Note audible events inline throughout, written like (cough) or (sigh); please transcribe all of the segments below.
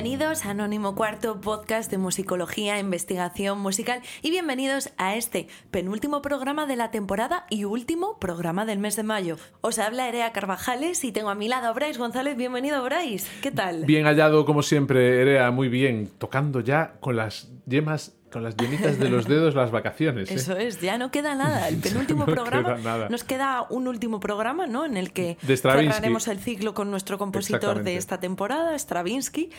Bienvenidos a Anónimo Cuarto, podcast de musicología, investigación musical y bienvenidos a este penúltimo programa de la temporada y último programa del mes de mayo. Os habla Erea Carvajales y tengo a mi lado a Bryce González. Bienvenido, Bryce. ¿Qué tal? Bien hallado, como siempre, Erea, muy bien, tocando ya con las yemas con las yemitas de los dedos las vacaciones. ¿eh? Eso es, ya no queda nada. El (laughs) penúltimo programa. Nos queda un último programa, ¿no? En el que cerraremos el ciclo con nuestro compositor de esta temporada, Stravinsky.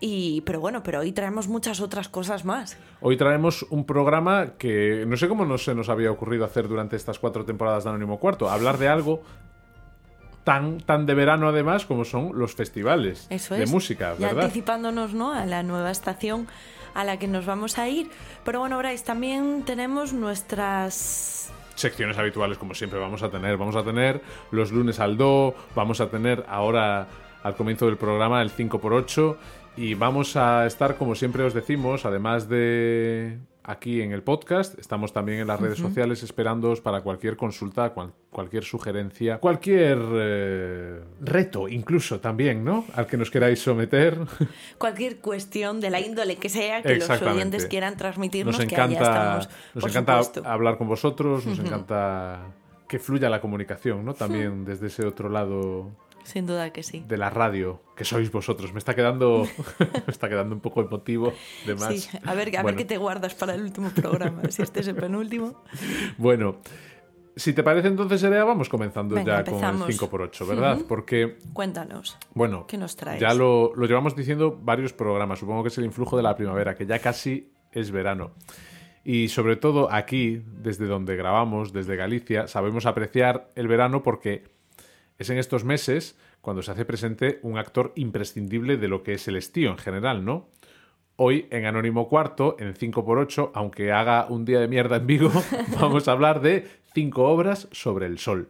Y, pero bueno, pero hoy traemos muchas otras cosas más. Hoy traemos un programa que no sé cómo no se nos había ocurrido hacer durante estas cuatro temporadas de Anónimo Cuarto. Hablar de algo tan, tan de verano además como son los festivales de música, ¿verdad? Y anticipándonos ¿no? a la nueva estación a la que nos vamos a ir. Pero bueno, Bryce, también tenemos nuestras secciones habituales como siempre vamos a tener. Vamos a tener los lunes al do, vamos a tener ahora al comienzo del programa el 5x8 y vamos a estar, como siempre os decimos, además de aquí en el podcast, estamos también en las redes sociales esperándoos para cualquier consulta, cualquier sugerencia, cualquier eh, reto incluso también, ¿no? Al que nos queráis someter. (laughs) Cualquier cuestión de la índole que sea que los oyentes quieran transmitirnos, nos encanta, Nos encanta hablar con vosotros, nos encanta que fluya la comunicación, ¿no? También desde ese otro lado sin duda que sí. De la radio, que sois vosotros. Me está quedando, (laughs) (laughs) me está quedando un poco emotivo de más. Sí, a ver, a ver qué te guardas para el último programa, si este es el penúltimo. (laughs) Bueno, si te parece entonces, Erea, vamos comenzando ya con el 5x8, ¿verdad? Porque... Cuéntanos. Bueno, ¿qué nos traes? Ya lo, lo llevamos diciendo varios programas, supongo que es el influjo de la primavera, que ya casi es verano. Y sobre todo aquí, desde donde grabamos, desde Galicia, sabemos apreciar el verano porque es en estos meses cuando se hace presente un actor imprescindible de lo que es el estío en general, ¿no? Hoy en Anónimo Cuarto, en 5x8, aunque haga un día de mierda en Vigo, (laughs) vamos a hablar de cinco obras sobre el sol.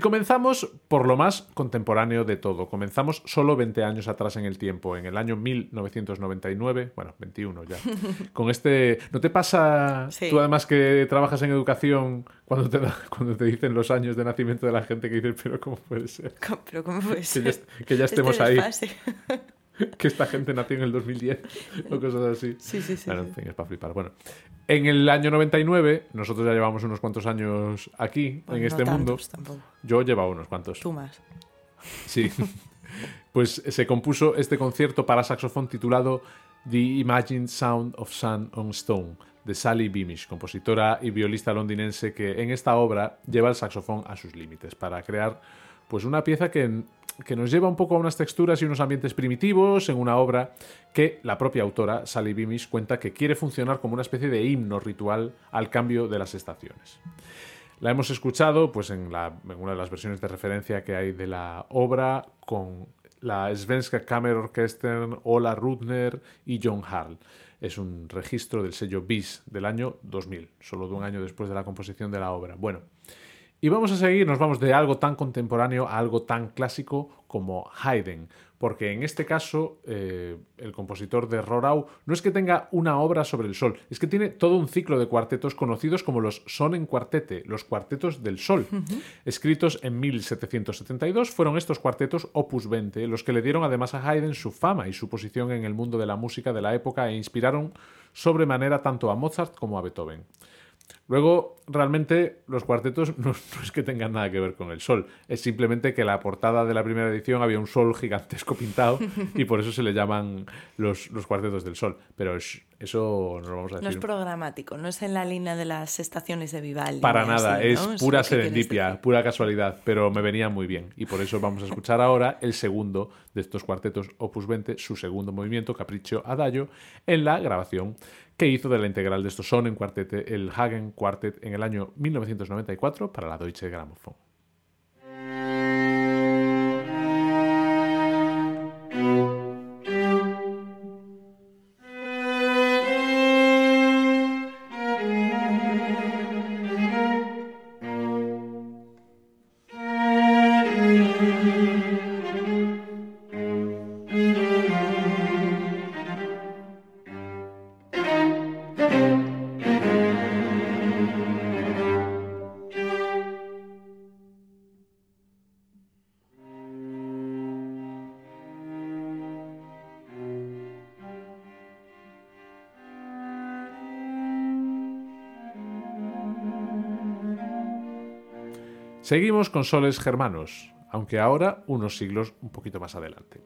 Y comenzamos por lo más contemporáneo de todo. Comenzamos solo 20 años atrás en el tiempo, en el año 1999, bueno, 21 ya. (laughs) Con este, ¿no te pasa tú además que trabajas en educación cuando te cuando te dicen los años de nacimiento de la gente que dices, pero cómo puede ser? Pero cómo puede ser? Que ya, estemos ahí. (laughs) (laughs) que esta gente nació en el 2010 o cosas así. Sí, sí, sí. en fin, es para flipar. Bueno, en el año 99, nosotros ya llevamos unos cuantos años aquí, en este mundo. Yo llevaba unos cuantos. Tú más. Sí. (laughs) pues se compuso este concierto para saxofón titulado The Imagined Sound of Sun on Stone de Sally Beamish, compositora y violista londinense que en esta obra lleva el saxofón a sus límites para crear pues una pieza que que nos lleva un poco a unas texturas y unos ambientes primitivos en una obra que la propia autora, Sally Beamish, cuenta que quiere funcionar como una especie de himno ritual al cambio de las estaciones. La hemos escuchado pues, en, una de las versiones de referencia que hay de la obra con la Svenska Kammerorchestern, Ola Rudner y John Harl. Es un registro del sello BIS del año 2000, solo de un año después de la composición de la obra. Bueno, y vamos a seguir, nos vamos de algo tan contemporáneo a algo tan clásico como Haydn, porque en este caso eh, el compositor de Rorau no es que tenga una obra sobre el sol, es que tiene todo un ciclo de cuartetos conocidos como los Sonnenquartette, los cuartetos del sol. Escritos en 1772, fueron estos cuartetos opus 20 los que le dieron además a Haydn su fama y su posición en el mundo de la música de la época e inspiraron sobremanera tanto a Mozart como a Beethoven. Luego, realmente, los cuartetos (laughs) no, es que tengan nada que ver con el sol, es simplemente que la portada de la primera edición había un sol (laughs) gigantesco pintado y por eso se le llaman los, los cuartetos del sol. Pero eso no lo vamos a decir. No es programático, no es en la línea de las estaciones de Vivaldi. Para nada, es pura serendipia, pura casualidad, pero me venía muy bien y por eso vamos a escuchar ahora el segundo de estos cuartetos Opus 20, su segundo movimiento, Capriccio Adagio, en la grabación que hizo de la integral de estos son en cuartete el Hagen Quartet en el año 1994 para la Deutsche Grammophon. Seguimos con soles germanos, aunque ahora unos siglos un poquito más adelante.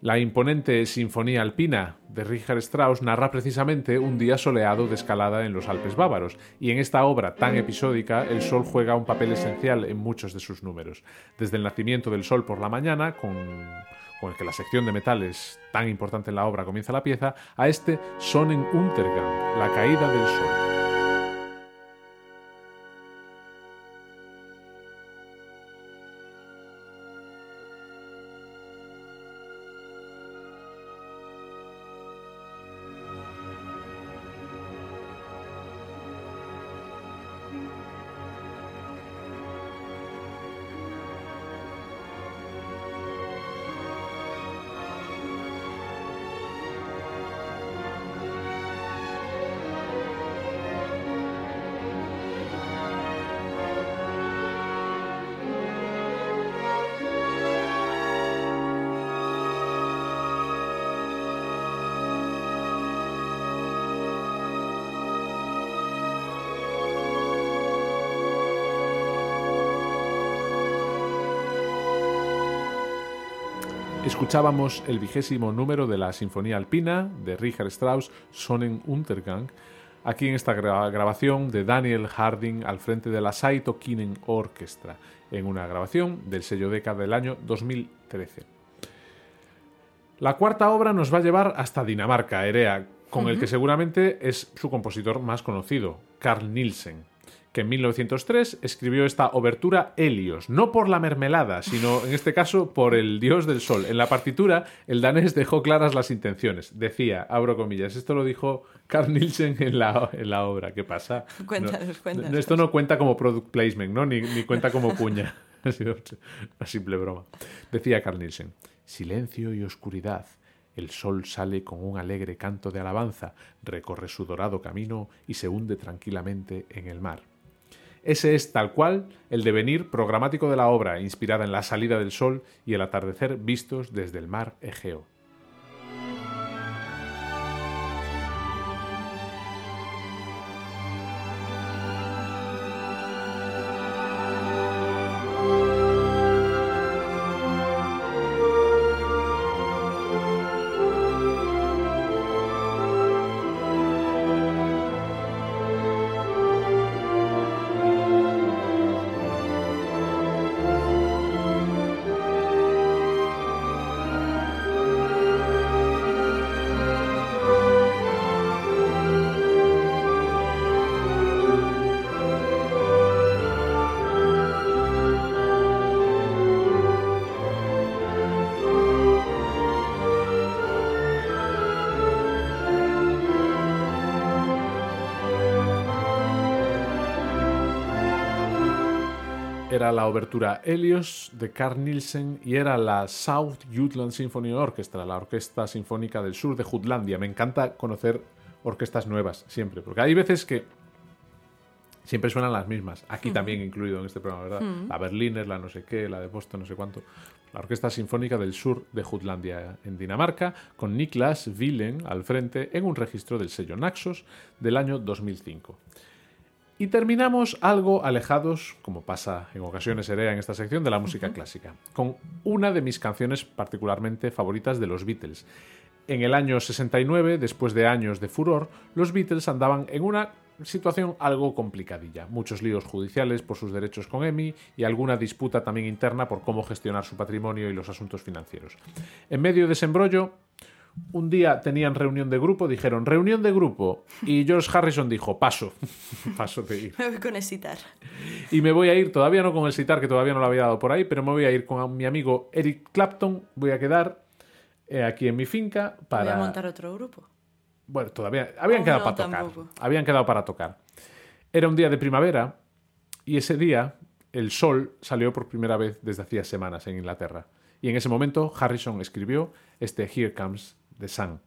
La imponente Sinfonía Alpina de Richard Strauss narra precisamente un día soleado de escalada en los Alpes bávaros, y en esta obra tan episódica el sol juega un papel esencial en muchos de sus números, desde el nacimiento del sol por la mañana, con, el que la sección de metales tan importante en la obra comienza la pieza, a este Sonnenuntergang, la caída del sol. Escuchábamos el vigésimo número de la Sinfonía Alpina de Richard Strauss, Sonnenuntergang, aquí en esta grabación de Daniel Harding al frente de la Saito Kinen Orchestra, en una grabación del sello Deca del año 2013. La cuarta obra nos va a llevar hasta Dinamarca, Erea, con el que seguramente es su compositor más conocido, Carl Nielsen que en 1903 escribió esta obertura Helios, no por la mermelada, sino en este caso por el dios del sol. En la partitura, el danés dejó claras las intenciones. Decía, abro comillas, esto lo dijo Carl Nielsen en la, en la obra. ¿Qué pasa? Cuéntanos, cuéntanos. Esto no cuenta como product placement, ¿no? Ni, ni cuenta como (laughs) sido una simple broma. Decía Carl Nielsen, silencio y oscuridad. El sol sale con un alegre canto de alabanza, recorre su dorado camino y se hunde tranquilamente en el mar. Ese es tal cual el devenir programático de la obra, inspirada en la salida del sol y el atardecer vistos desde el mar Egeo. Era la obertura Helios de Carl Nielsen y era la South Jutland Symphony Orchestra, la Orquesta Sinfónica del Sur de Jutlandia. Me encanta conocer orquestas nuevas, siempre, porque hay veces que siempre suenan las mismas. Aquí también incluido en este programa, ¿verdad? La Berliner, la no sé qué, la de Boston, no sé cuánto. La Orquesta Sinfónica del Sur de Jutlandia en Dinamarca, con Niklas Willen al frente en un registro del sello Naxos del año 2005. Y terminamos algo alejados, como pasa en ocasiones seré en esta sección, de la música clásica, con una de mis canciones particularmente favoritas de los Beatles. En el año 69, después de años de furor, los Beatles andaban en una situación algo complicadilla. Muchos líos judiciales por sus derechos con EMI y alguna disputa también interna por cómo gestionar su patrimonio y los asuntos financieros. En medio de ese embrollo, un día tenían reunión de grupo, dijeron reunión de grupo y George Harrison dijo paso, (laughs) paso de ir. Me voy con el sitar. Y me voy a ir, todavía no con el sitar que todavía no lo había dado por ahí, pero me voy a ir con mi amigo Eric Clapton, voy a quedar eh, aquí en mi finca para... Voy a montar otro grupo. Bueno, todavía habían quedado para tocar. Habían quedado para tocar. Era un día de primavera y ese día el sol salió por primera vez desde hacía semanas en Inglaterra. Y en ese momento Harrison escribió este Here Comes the Sun.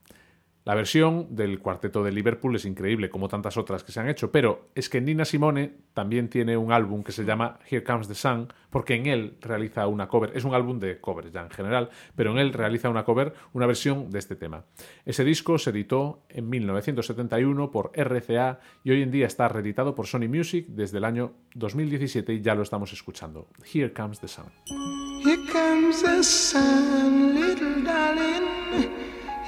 La versión del cuarteto de Liverpool es increíble, como tantas otras que se han hecho, pero es que Nina Simone también tiene un álbum que se llama Here Comes the Sun, porque en él realiza una cover, es un álbum de covers ya en general, pero en él realiza una cover, una versión de este tema. Ese disco se editó en 1971 por RCA y hoy en día está reeditado por Sony Music desde el año 2017 y ya lo estamos escuchando. Here Comes the Sun. Here comes the sun, little darling.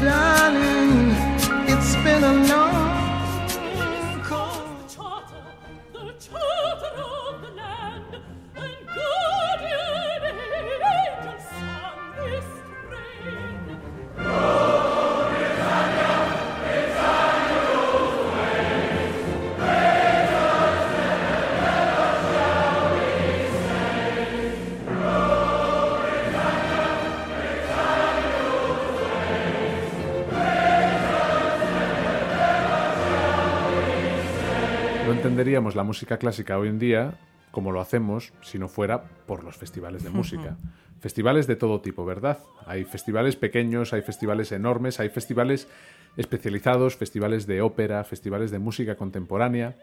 Darling, entenderíamos la música clásica hoy en día como lo hacemos si no fuera por los festivales de (laughs) música. festivales de todo tipo, ¿verdad? Hay festivales pequeños, hay festivales enormes, hay festivales especializados, festivales de ópera, festivales de música contemporánea.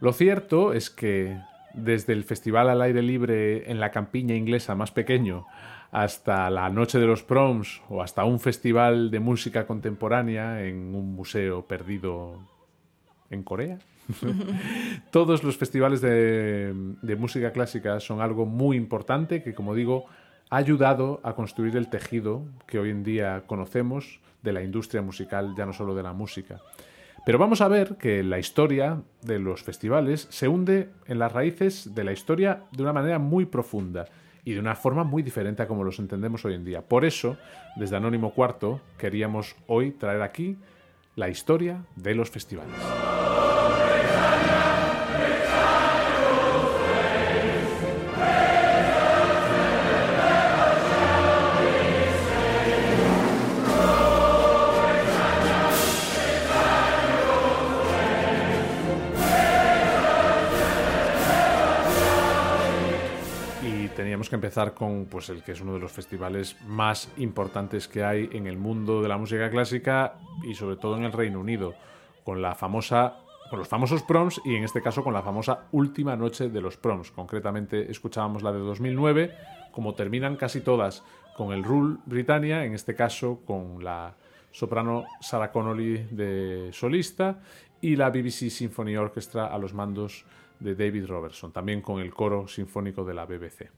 Lo cierto es que desde el festival al aire libre en la campiña inglesa más pequeño hasta la Noche de los Proms o hasta un festival de música contemporánea en un museo perdido en Corea, (laughs) Todos los festivales de, música clásica son algo muy importante que, como digo, ha ayudado a construir el tejido que hoy en día conocemos de la industria musical, ya no solo de la música. Pero vamos a ver que la historia de los festivales se hunde en las raíces de la historia de una manera muy profunda y de una forma muy diferente a como los entendemos hoy en día. Por eso, desde Anónimo Cuarto, queríamos hoy traer aquí la historia de los festivales. Que empezar con pues, el que es uno de los festivales más importantes que hay en el mundo de la música clásica y sobre todo en el Reino Unido, con la famosa con los famosos proms y en este caso con la famosa última noche de los proms. Concretamente escuchábamos la de 2009, como terminan casi todas con el Rule Britannia, en este caso con la soprano Sarah Connolly de solista y la BBC Symphony Orchestra a los mandos de David Robertson, también con el coro sinfónico de la BBC.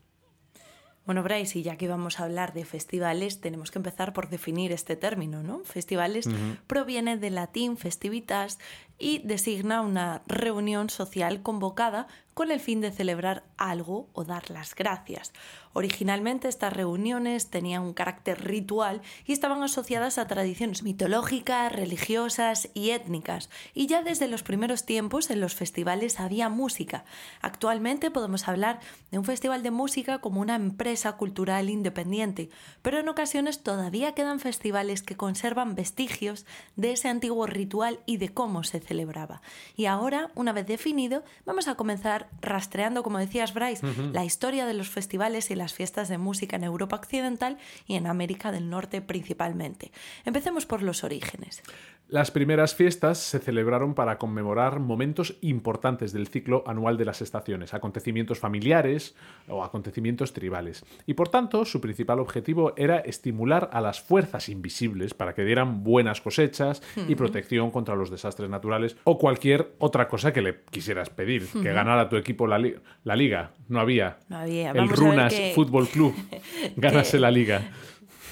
Bueno, Bryce, y ya que vamos a hablar de festivales, tenemos que empezar por definir este término, ¿no? Festivales proviene del latín festivitas, y designa una reunión social convocada con el fin de celebrar algo o dar las gracias. Originalmente estas reuniones tenían un carácter ritual y estaban asociadas a tradiciones mitológicas, religiosas y étnicas, y ya desde los primeros tiempos en los festivales había música. Actualmente podemos hablar de un festival de música como una empresa cultural independiente, pero en ocasiones todavía quedan festivales que conservan vestigios de ese antiguo ritual y de cómo se celebraba. Y ahora, una vez definido, vamos a comenzar rastreando, como decías Bryce, la historia de los festivales y las fiestas de música en Europa Occidental y en América del Norte principalmente. Empecemos por los orígenes. Las primeras fiestas se celebraron para conmemorar momentos importantes del ciclo anual de las estaciones, acontecimientos familiares o acontecimientos tribales. Y por tanto, su principal objetivo era estimular a las fuerzas invisibles para que dieran buenas cosechas y protección contra los desastres naturales o cualquier otra cosa que le quisieras pedir. Que ganara tu equipo la, liga. No había. No había. El Runas Fútbol Club. (laughs) Ganase la liga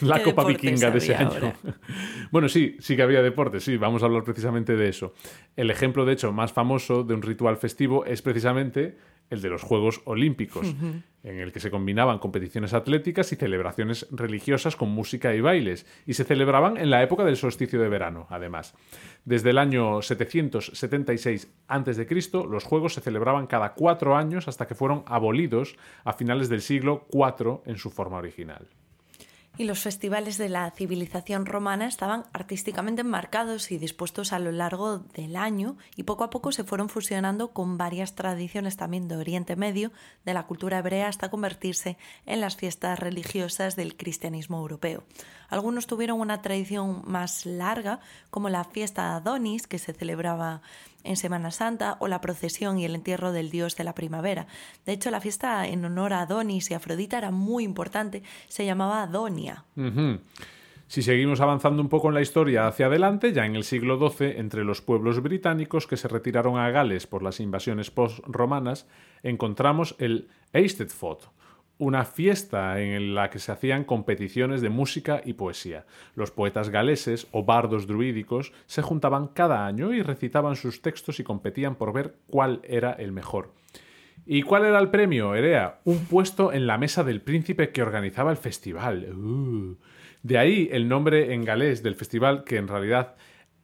la Copa Vikinga de ese año. (laughs) bueno, sí, sí que había deporte, sí, vamos a hablar precisamente de eso. El ejemplo, de hecho, más famoso de un ritual festivo es precisamente el de los Juegos Olímpicos, en el que se combinaban competiciones atléticas y celebraciones religiosas con música y bailes, y se celebraban en la época del solsticio de verano, además. Desde el año 776 a.C., los Juegos se celebraban cada cuatro años hasta que fueron abolidos a finales del siglo IV en su forma original y los festivales de la civilización romana estaban artísticamente enmarcados y dispuestos a lo largo del año y poco a poco se fueron fusionando con varias tradiciones también de Oriente Medio, de la cultura hebrea, hasta convertirse en las fiestas religiosas del cristianismo europeo. Algunos tuvieron una tradición más larga, como la fiesta Adonis, que se celebraba en Semana Santa, o la procesión y el entierro del dios de la primavera. De hecho, la fiesta en honor a Adonis y Afrodita era muy importante, se llamaba Adonia. Si seguimos avanzando un poco en la historia hacia adelante, ya en el siglo XII, entre los pueblos británicos que se retiraron a Gales por las invasiones post-romanas, encontramos el Eisteddfod, una fiesta en la que se hacían competiciones de música y poesía. Los poetas galeses o bardos druídicos se juntaban cada año y recitaban sus textos y competían por ver cuál era el mejor. ¿Y cuál era el premio, Erea? Un puesto en la mesa del príncipe que organizaba el festival. Uh. De ahí el nombre en galés del festival, que en realidad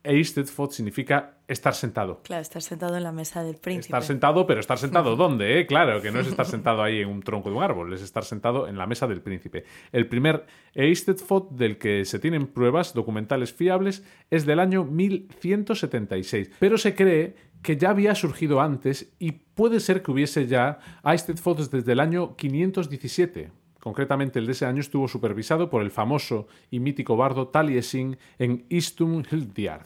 Eisteddfod significa estar sentado. Claro, estar sentado en la mesa del príncipe. Estar sentado, pero estar sentado ¿dónde? Eh? Claro, que no es (laughs) estar sentado ahí en un tronco de un árbol, es estar sentado en la mesa del príncipe. El primer Eisteddfod del que se tienen pruebas documentales fiables es del año 1176, pero se cree que ya había surgido antes y puede ser que hubiese ya Eisteddfods desde el año 517. Concretamente, el de ese año estuvo supervisado por el famoso y mítico bardo Taliesin en Istum Hildiard.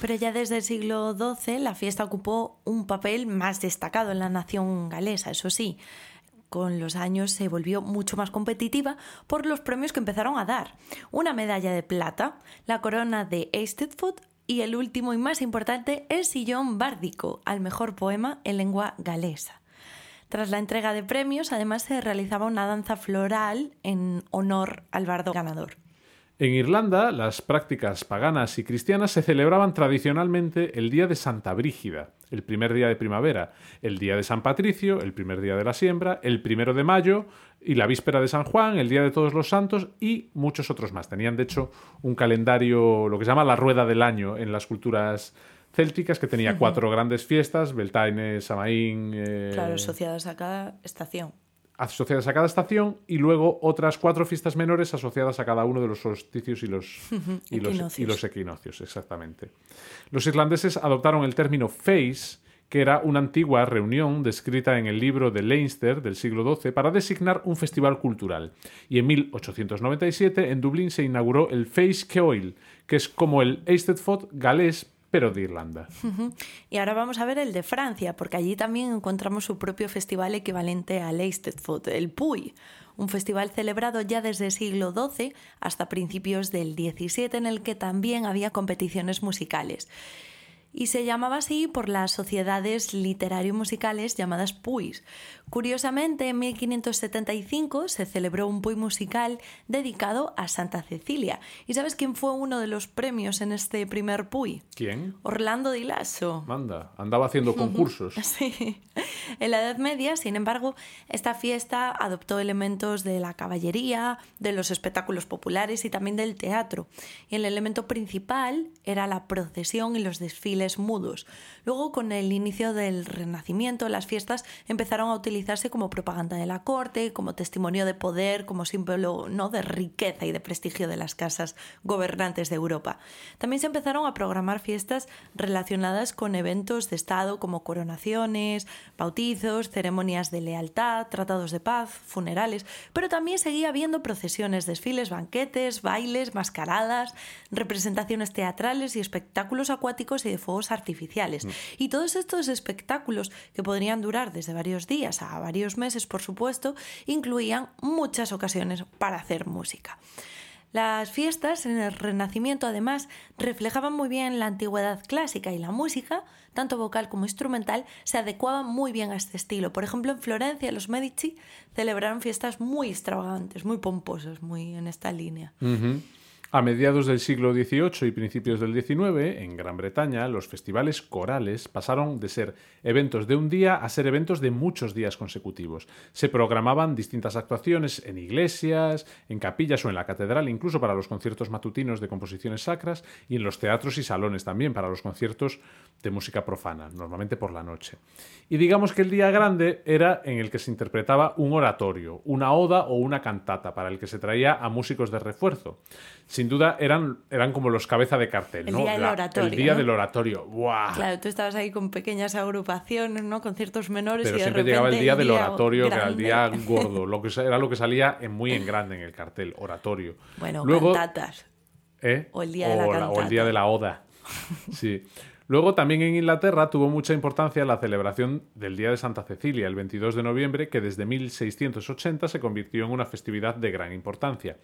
Pero ya desde el siglo XII la fiesta ocupó un papel más destacado en la nación galesa, eso sí. Con los años se volvió mucho más competitiva por los premios que empezaron a dar. Una medalla de plata, la corona de Eisteddfod y el último y más importante, el sillón bárdico al mejor poema en lengua galesa. Tras la entrega de premios, además se realizaba una danza floral en honor al bardo ganador. En Irlanda, las prácticas paganas y cristianas se celebraban tradicionalmente el día de Santa Brígida, el primer día de primavera, el día de San Patricio, el primer día de la siembra, el primero de mayo y la víspera de San Juan, el día de todos los santos y muchos otros más. Tenían, de hecho, un calendario, lo que se llama la rueda del año en las culturas célticas que tenía cuatro grandes fiestas, Beltaine, Samaín... Eh, claro, asociadas a cada estación. Asociadas a cada estación y luego otras cuatro fiestas menores asociadas a cada uno de los solsticios y los, (laughs) y los, y los equinoccios, exactamente. Los irlandeses adoptaron el término face, que era una antigua reunión descrita en el libro de Leinster del siglo XII para designar un festival cultural. Y en 1897 en Dublín se inauguró el Face Ceoil, que es como el Eisteddfod galés pero de Irlanda. Y ahora vamos a ver el de Francia, porque allí también encontramos su propio festival equivalente al Eisteddfod, el Puy, un festival celebrado ya desde el siglo XII hasta principios del XVII, en el que también había competiciones musicales. Y se llamaba así por las sociedades literario-musicales llamadas PUIs. Curiosamente, en 1575 se celebró un PUI musical dedicado a Santa Cecilia. ¿Y sabes quién fue uno de los premios en este primer PUI? ¿Quién? Orlando Di Lasso. Manda, andaba haciendo concursos. (laughs) Sí. En la Edad Media, sin embargo, esta fiesta adoptó elementos de la caballería, de los espectáculos populares y también del teatro. Y el elemento principal era la procesión y los desfiles mudos. Luego, con el inicio del Renacimiento, las fiestas empezaron a utilizarse como propaganda de la corte, como testimonio de poder, como símbolo ¿no? de riqueza y de prestigio de las casas gobernantes de Europa. También se empezaron a programar fiestas relacionadas con eventos de Estado como coronaciones, bautizos, ceremonias de lealtad, tratados de paz, funerales, pero también seguía habiendo procesiones, desfiles, banquetes, bailes, mascaradas, representaciones teatrales y espectáculos acuáticos y de fuegos artificiales. Mm. Y todos estos espectáculos, que podrían durar desde varios días a varios meses, por supuesto, incluían muchas ocasiones para hacer música. Las fiestas en el Renacimiento además reflejaban muy bien la antigüedad clásica y la música, tanto vocal como instrumental, se adecuaban muy bien a este estilo. Por ejemplo, en Florencia los Medici celebraron fiestas muy extravagantes, muy pomposas, muy en esta línea. A mediados del siglo XVIII y principios del XIX, en Gran Bretaña, los festivales corales pasaron de ser eventos de un día a ser eventos de muchos días consecutivos. Se programaban distintas actuaciones en iglesias, en capillas o en la catedral, incluso para los conciertos matutinos de composiciones sacras, y en los teatros y salones también para los conciertos de música profana, normalmente por la noche. Y digamos que el día grande era en el que se interpretaba un oratorio, una oda o una cantata, para el que se traía a músicos de refuerzo sin duda eran, eran como los cabeza de cartel, el ¿no? Día del oratorio, el día del oratorio. Claro, tú estabas ahí con pequeñas agrupaciones, ¿no? Con ciertos menores Pero y siempre llegaba el día del oratorio, que era el día gordo, lo que era lo que salía en muy en (laughs) grande en el cartel, oratorio. Bueno, Luego, cantatas. ¿eh? O el día de la, cantata. o el día de la oda. (laughs) Sí. Luego también en Inglaterra tuvo mucha importancia la celebración del Día de Santa Cecilia, el 22 de noviembre, que desde 1680 se convirtió en una festividad de gran importancia.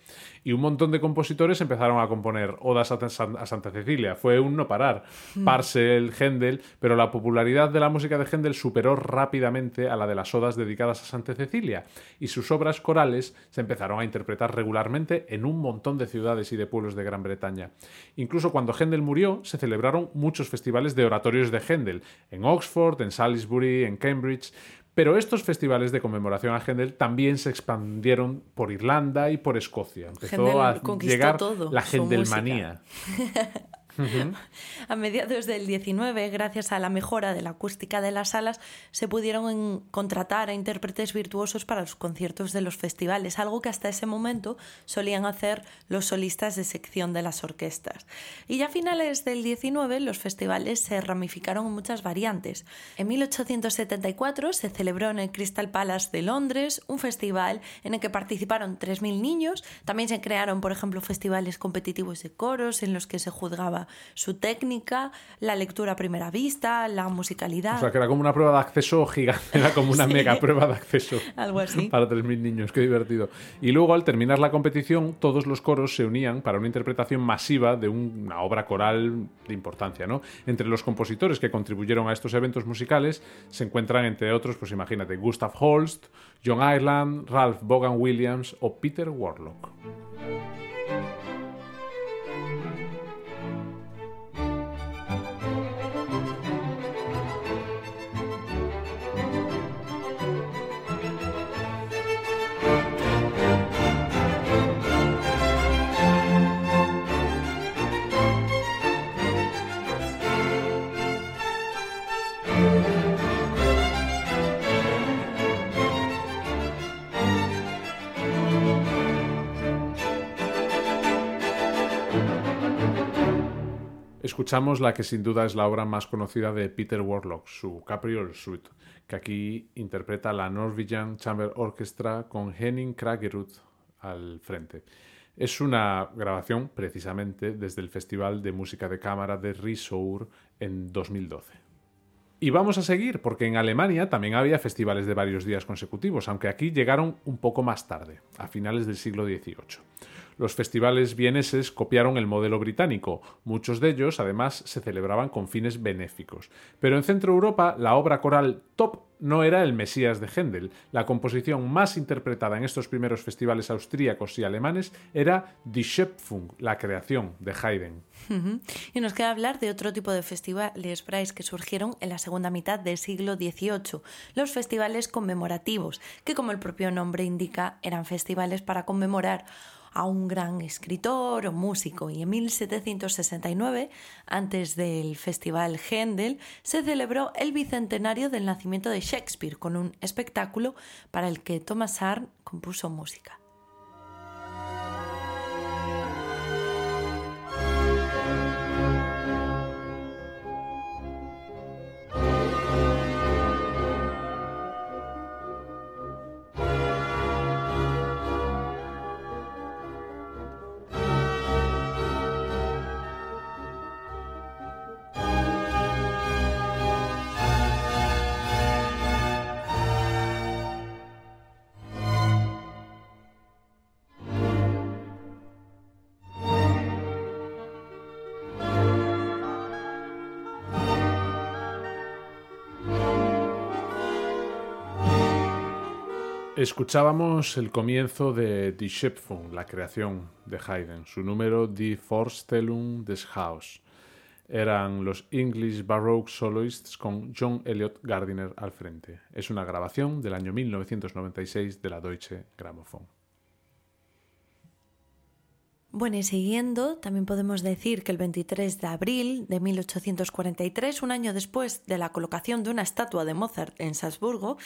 Y un montón de compositores empezaron a componer odas a Santa Cecilia. Fue un no parar. Mm. Parcel, Händel, pero la popularidad de la música de Händel superó rápidamente a la de las odas dedicadas a Santa Cecilia, y sus obras corales se empezaron a interpretar regularmente en un montón de ciudades y de pueblos de Gran Bretaña. Incluso cuando Händel murió, se celebraron muchos festivales de oratorios de Händel, en Oxford, en Salisbury, en Cambridge. Pero estos festivales de conmemoración a Händel también se expandieron por Irlanda y por Escocia. Empezó a llegar la Händelmanía. (laughs) (laughs) A mediados del 19, gracias a la mejora de la acústica de las salas, se pudieron contratar a intérpretes virtuosos para los conciertos de los festivales, algo que hasta ese momento solían hacer los solistas de sección de las orquestas. Y ya a finales del 19, los festivales se ramificaron en muchas variantes. En 1874 se celebró en el Crystal Palace de Londres un festival en el que participaron 3.000 niños. También se crearon, por ejemplo, festivales competitivos de coros en los que se juzgaba su técnica, la lectura a primera vista, la musicalidad. O sea, que era como una prueba de acceso gigante, era como una (laughs) mega prueba de acceso. Algo así. (laughs) Para 3.000 niños, qué divertido. Y luego, al terminar la competición, todos los coros se unían para una interpretación masiva de una obra coral de importancia, ¿no? Entre los compositores que contribuyeron a estos eventos musicales se encuentran, entre otros, pues imagínate, Gustav Holst, John Ireland, Ralph Vaughan Williams o Peter Warlock. Escuchamos la que sin duda es la obra más conocida de Peter Warlock, su Capriol Suite, que aquí interpreta la Norwegian Chamber Orchestra con Henning Kragerud al frente. Es una grabación precisamente desde el Festival de Música de Cámara de Risour en 2012. Y vamos a seguir, porque en Alemania también había festivales de varios días consecutivos, aunque aquí llegaron un poco más tarde, a finales del siglo XVIII. Los festivales vieneses copiaron el modelo británico. Muchos de ellos, además, se celebraban con fines benéficos. Pero en Centro Europa, la obra coral top no era el Mesías de Händel. La composición más interpretada en estos primeros festivales austríacos y alemanes era Die Schöpfung, la creación de Haydn. Y nos queda hablar de otro tipo de festivales, Bryce, que surgieron en la segunda mitad del siglo XVIII, los festivales conmemorativos, que como el propio nombre indica, eran festivales para conmemorar a un gran escritor o músico y en 1769, antes del Festival Händel, se celebró el bicentenario del nacimiento de Shakespeare con un espectáculo para el que Thomas Arne compuso música. Escuchábamos el comienzo de Die Schöpfung, la creación de Haydn, su número Die Vorstellung des Haus. Eran los English Baroque Soloists con John Elliot Gardiner al frente. Es una grabación del año 1996 de la Deutsche Grammophon. Bueno, y siguiendo, también podemos decir que el 23 de abril de 1843, un año después de la colocación de una estatua de Mozart en Salzburgo,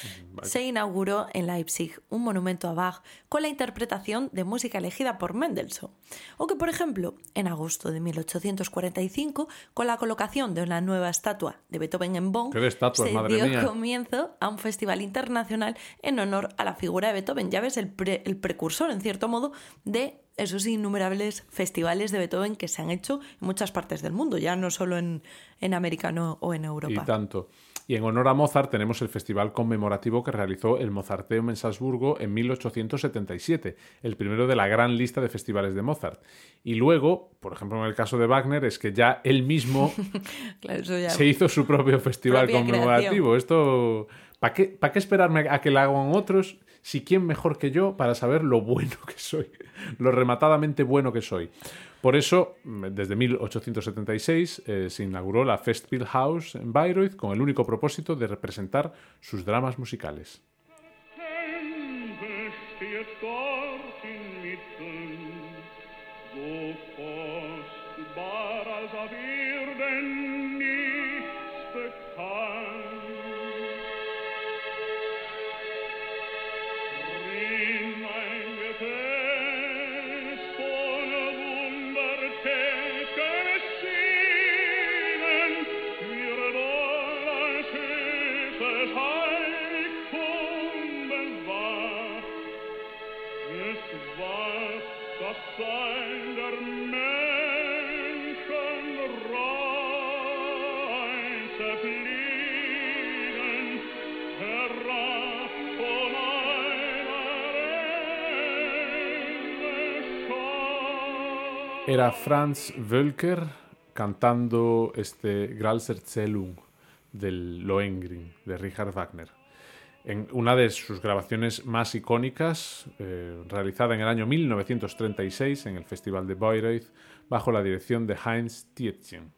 se inauguró en Leipzig un monumento a Bach con la interpretación de música elegida por Mendelssohn. O que, por ejemplo, en agosto de 1845, con la colocación de una nueva estatua de Beethoven en Bonn, se dio comienzo a un festival internacional en honor a la figura de Beethoven. Ya ves, el, el precursor, en cierto modo, de esos innumerables festivales de Beethoven que se han hecho en muchas partes del mundo, ya no solo en, en América o en Europa. Y tanto. Y en honor a Mozart tenemos el festival conmemorativo que realizó el Mozarteum en Salzburgo en 1877, el primero de la gran lista de festivales de Mozart. Y luego, por ejemplo, en el caso de Wagner, es que ya él mismo (laughs) se hizo su propio festival conmemorativo. Esto, ¿para qué, ¿para qué esperarme a que lo hagan otros? Si quién mejor que yo para saber lo bueno que soy, (laughs) lo rematadamente bueno que soy. Por eso, desde 1876 eh, se inauguró la Festspielhaus en Bayreuth con el único propósito de representar sus dramas musicales. Era Franz Wölker cantando este Gralserzählung del Lohengrin de Richard Wagner. En una de sus grabaciones más icónicas, eh, realizada en el año 1936 en el Festival de Bayreuth, bajo la dirección de Heinz Tietjen.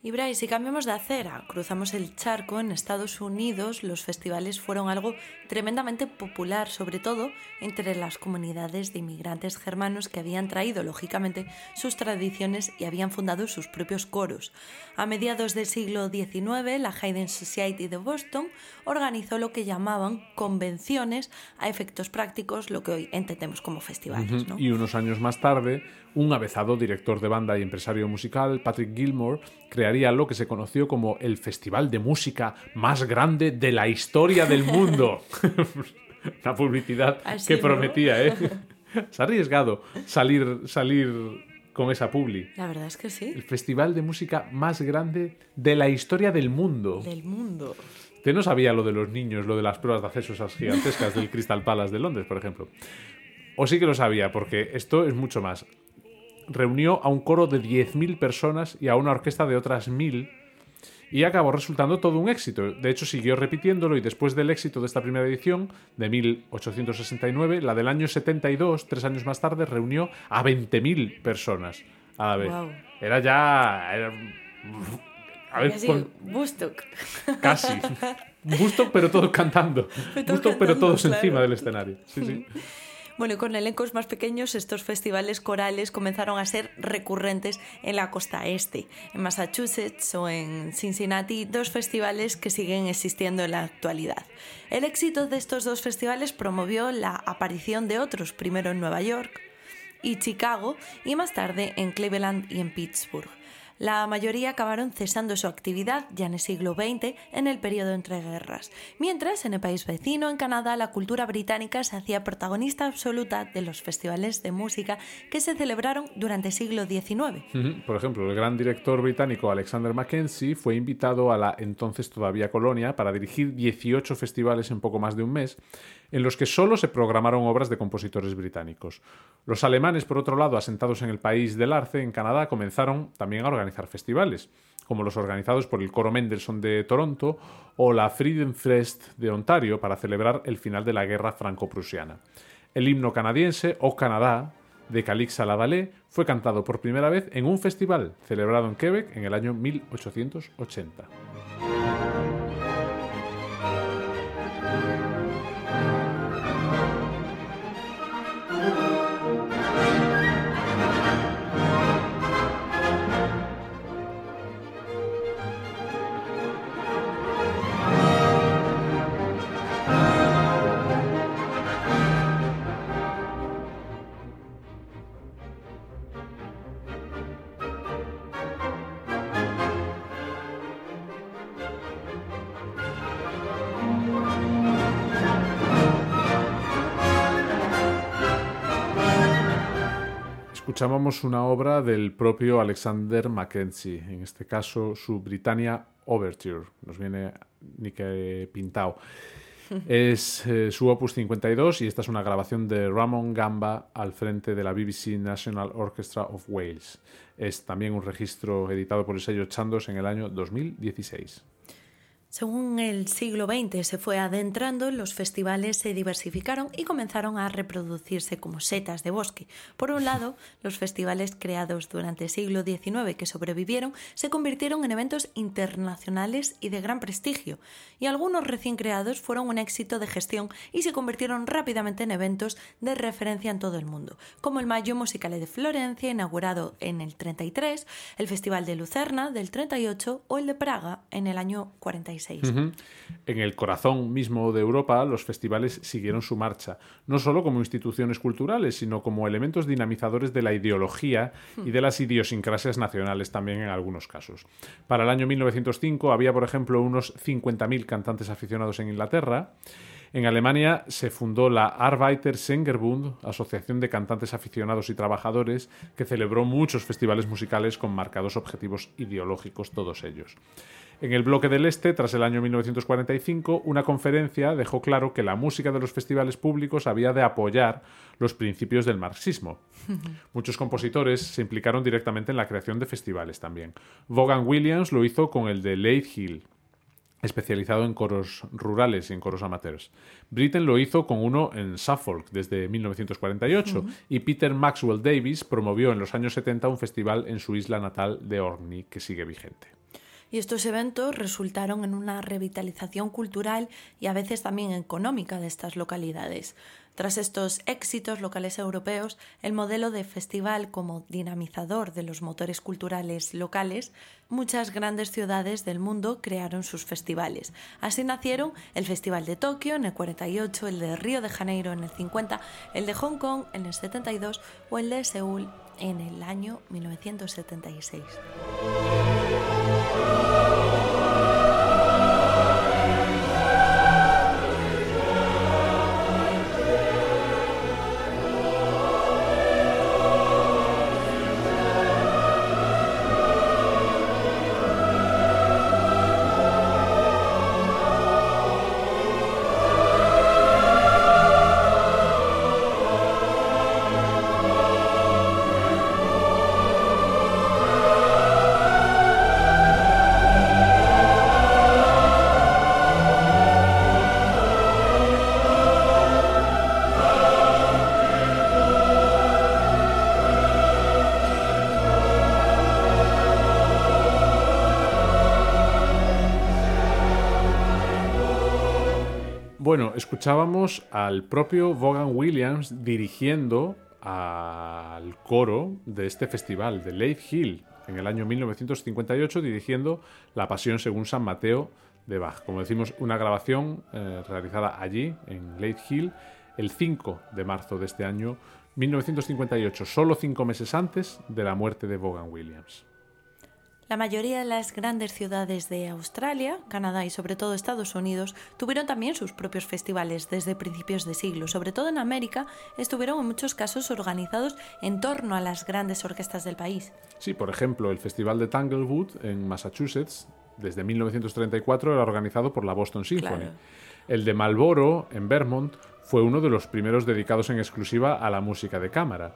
Y Bryce, si cambiamos de acera, cruzamos el charco, en Estados Unidos los festivales fueron algo tremendamente popular, sobre todo entre las comunidades de inmigrantes germanos que habían traído, lógicamente, sus tradiciones y habían fundado sus propios coros. A mediados del siglo XIX, la Haydn Society de Boston organizó lo que llamaban convenciones a efectos prácticos, lo que hoy entendemos como festivales. Y unos años más tarde, un avezado director de banda y empresario musical, Patrick Gilmore, crearía lo que se conoció como el festival de música más grande de la historia del mundo. (laughs) Una publicidad que prometía, ¿eh? (laughs) Se ha arriesgado salir, salir con esa publi. La verdad es que sí. El festival de música más grande de la historia del mundo. Del mundo. Usted no sabía lo de los niños, lo de las pruebas de acceso esas gigantescas del Crystal Palace de Londres, por ejemplo. o sí que lo sabía, porque esto es mucho más. Reunió a un coro de 10.000 personas y a una orquesta de otras 1.000 y acabó resultando todo un éxito. De hecho, siguió repitiéndolo y después del éxito de esta primera edición, de 1869, la del año 72, tres años más tarde, reunió a 20.000 personas a la vez. Era ya... a ver, Bustock. Casi. (laughs) Bustock, pero todos cantando. Bustock, pero todos encima del escenario. Sí, sí. (laughs) Bueno, con elencos más pequeños, estos festivales corales comenzaron a ser recurrentes en la costa este. En Massachusetts o en Cincinnati, dos festivales que siguen existiendo en la actualidad. El éxito de estos dos festivales promovió la aparición de otros, primero en Nueva York y Chicago, y más tarde en Cleveland y en Pittsburgh. La mayoría acabaron cesando su actividad ya en el siglo XX, en el periodo entre guerras, mientras en el país vecino, en Canadá, la cultura británica se hacía protagonista absoluta de los festivales de música que se celebraron durante el siglo XIX. Por ejemplo, el gran director británico Alexander Mackenzie fue invitado a la entonces todavía colonia para dirigir 18 festivales en poco más de un mes, en los que solo se programaron obras de compositores británicos. Los alemanes, por otro lado, asentados en el país del arce, en Canadá, comenzaron también a organizar festivales, como los organizados por el Coro Mendelssohn de Toronto o la Friedenfest de Ontario para celebrar el final de la Guerra Franco-Prusiana. El himno canadiense, O Canadá, de Calixa Lavallee, fue cantado por primera vez en un festival celebrado en Quebec en el año 1880. Escuchábamos una obra del propio Alexander Mackenzie, en este caso su Britannia Overture, nos viene ni que pintado. (laughs) Es eh, su opus 52 y esta es una grabación de Ramon Gamba al frente de la BBC National Orchestra of Wales. Es también un registro editado por el sello Chandos en el año 2016. Según el siglo XX se fue adentrando, los festivales se diversificaron y comenzaron a reproducirse como setas de bosque. Por un lado, (laughs) los festivales creados durante el siglo XIX que sobrevivieron se convirtieron en eventos internacionales y de gran prestigio, y algunos recién creados fueron un éxito de gestión y se convirtieron rápidamente en eventos de referencia en todo el mundo, como el Mayo Musicale de Florencia, inaugurado en el 33, el Festival de Lucerna del 38 o el de Praga en el año 46. En el corazón mismo de Europa, los festivales siguieron su marcha, no solo como instituciones culturales, sino como elementos dinamizadores de la ideología y de las idiosincrasias nacionales también en algunos casos. Para el año 1905 había, por ejemplo, unos 50.000 cantantes aficionados en Inglaterra. En Alemania se fundó la Arbeiter Sängerbund, asociación de cantantes aficionados y trabajadores, que celebró muchos festivales musicales con marcados objetivos ideológicos, todos ellos. En el bloque del Este, tras el año 1945, una conferencia dejó claro que la música de los festivales públicos había de apoyar los principios del marxismo. (laughs) Muchos compositores se implicaron directamente en la creación de festivales también. Vaughan Williams lo hizo con el de Leith Hill, especializado en coros rurales y en coros amateurs. Britten lo hizo con uno en Suffolk desde 1948 y Peter Maxwell Davis promovió en los años 70 un festival en su isla natal de Orkney que sigue vigente y estos eventos resultaron en una revitalización cultural y a veces también económica de estas localidades. Tras estos éxitos locales europeos, el modelo de festival como dinamizador de los motores culturales locales, muchas grandes ciudades del mundo crearon sus festivales. Así nacieron el Festival de Tokio en el 48, el de Río de Janeiro en el 50, el de Hong Kong en el 72 o el de Seúl en el año 1976. Escuchábamos al propio Vaughan Williams dirigiendo al coro de este festival, de Lake Hill, en el año 1958, dirigiendo La Pasión según San Mateo de Bach. Como decimos, una grabación eh, realizada allí, en Lake Hill, el 5 de marzo de este año 1958, solo cinco meses antes de la muerte de Vaughan Williams. La mayoría de las grandes ciudades de Australia, Canadá y sobre todo Estados Unidos tuvieron también sus propios festivales desde principios de siglo. Sobre todo en América estuvieron en muchos casos organizados en torno a las grandes orquestas del país. Sí, por ejemplo, el Festival de Tanglewood en Massachusetts desde 1934 era organizado por la Boston Symphony. El de Marlboro en Vermont fue uno de los primeros dedicados en exclusiva a la música de cámara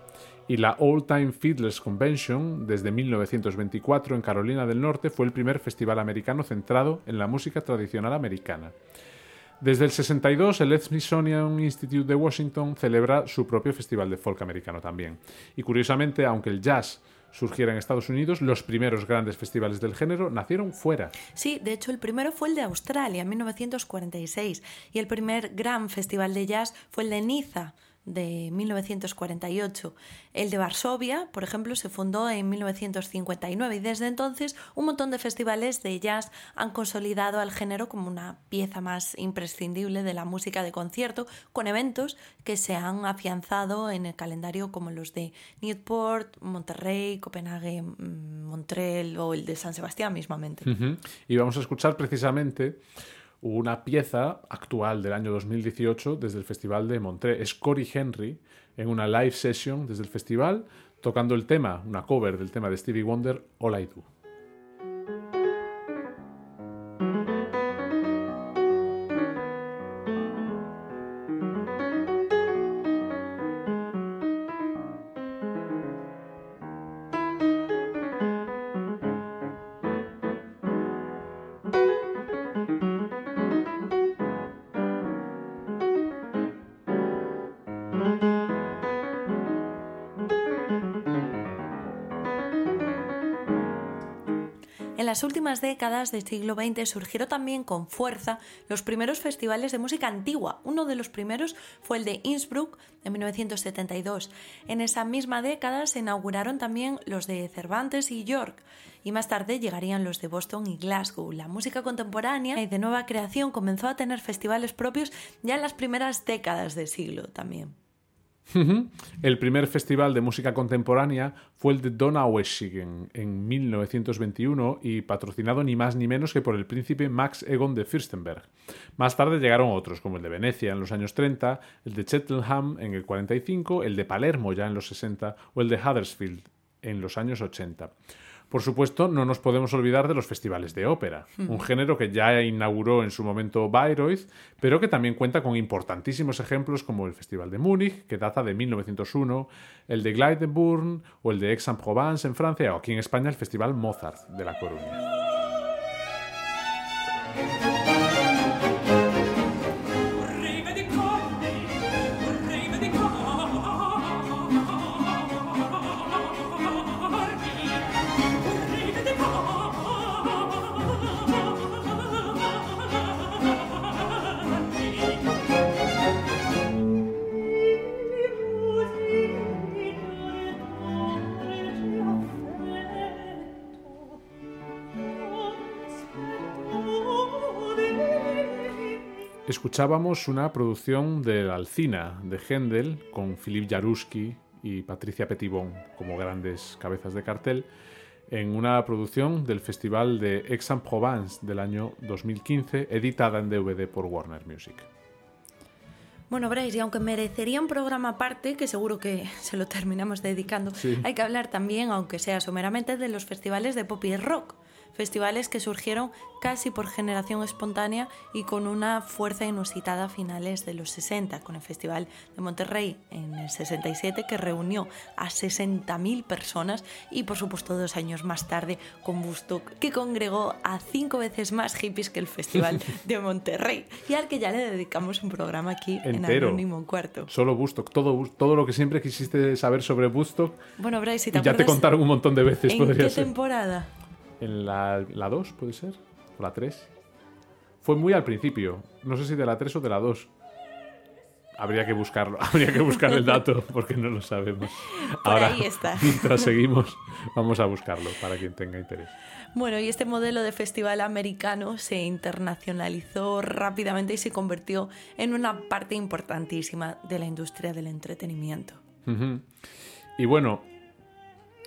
y la Old Time Fiddlers Convention desde 1924 en Carolina del Norte fue el primer festival americano centrado en la música tradicional americana. Desde el 62, el Smithsonian Institute de Washington celebra su propio festival de folk americano también. Y curiosamente, aunque el jazz surgiera en Estados Unidos, los primeros grandes festivales del género nacieron fuera. Sí, de hecho el primero fue el de Australia en 1946 y el primer gran festival de jazz fue el de Niza de 1948. El de Varsovia, por ejemplo, se fundó en 1959 y desde entonces un montón de festivales de jazz han consolidado al género como una pieza más imprescindible de la música de concierto, con eventos que se han afianzado en el calendario como los de Newport, Monterrey, Copenhague, mm, Montreal o el de San Sebastián mismamente. Y vamos a escuchar precisamente una pieza actual del año 2018 desde el Festival de Montreux. Es Cory Henry en una live session desde el festival tocando el tema, una cover del tema de Stevie Wonder, All I Do. Las últimas décadas del siglo XX surgieron también con fuerza los primeros festivales de música antigua. Uno de los primeros fue el de Innsbruck en 1972. En esa misma década se inauguraron también los de Cervantes y York y más tarde llegarían los de Boston y Glasgow. La música contemporánea y de nueva creación comenzó a tener festivales propios ya en las primeras décadas del siglo también. El primer festival de música contemporánea fue el de Donaueschingen en 1921 y patrocinado ni más ni menos que por el príncipe Max Egon de Fürstenberg. Más tarde llegaron otros, como el de Venecia en los años 30, el de Cheltenham en el 45, el de Palermo ya en los 60 o el de Huddersfield en los años 80. Por supuesto, no nos podemos olvidar de los festivales de ópera, un género que ya inauguró en su momento Bayreuth, pero que también cuenta con importantísimos ejemplos como el Festival de Múnich, que data de 1901, el de Glydenburg o el de Aix-en-Provence en Francia, o aquí en España el Festival Mozart de La Coruña. Escuchábamos una producción de Alcina de Händel con Philippe Jaruski y Patricia Petitbon como grandes cabezas de cartel en una producción del Festival de Aix-en-Provence del año 2015 editada en DVD por Warner Music. Bueno, Bryce, y aunque merecería un programa aparte, que seguro que (laughs) se lo terminamos dedicando, hay que hablar también, aunque sea someramente, de los festivales de pop y rock festivales que surgieron casi por generación espontánea y con una fuerza inusitada a finales de los 60, con el Festival de Monterrey en el 67 que reunió a 60.000 personas y por supuesto dos años más tarde con Woodstock que congregó a cinco veces más hippies que el Festival (laughs) de Monterrey y al que ya le dedicamos un programa aquí en Anónimo Cuarto. Solo Woodstock, todo, todo lo que siempre quisiste saber sobre Woodstock. Bueno, Bryce, si te y ya te contaron un montón de veces. ¿En qué temporada? En la, 2, ¿puede ser? ¿O la 3? fue muy al principio. No sé si de la 3 o de la 2. Habría que buscarlo, (laughs) habría que buscar el dato porque no lo sabemos. Por (laughs) Ahora, ahí está. (laughs) mientras seguimos, vamos a buscarlo para quien tenga interés. Bueno, y este modelo de festival americano se internacionalizó rápidamente y se convirtió en una parte importantísima de la industria del entretenimiento. Y bueno,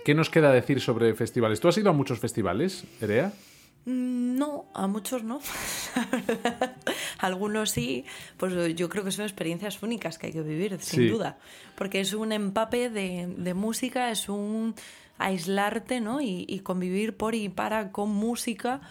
¿qué nos queda decir sobre festivales? ¿Tú has ido a muchos festivales, Erea? Mm, No, a muchos no. (laughs) Algunos sí, pues yo creo que son experiencias únicas que hay que vivir, sin Sí. duda. Porque es un empape de, de música, es un aislarte, ¿no? Y, y convivir por y para con música.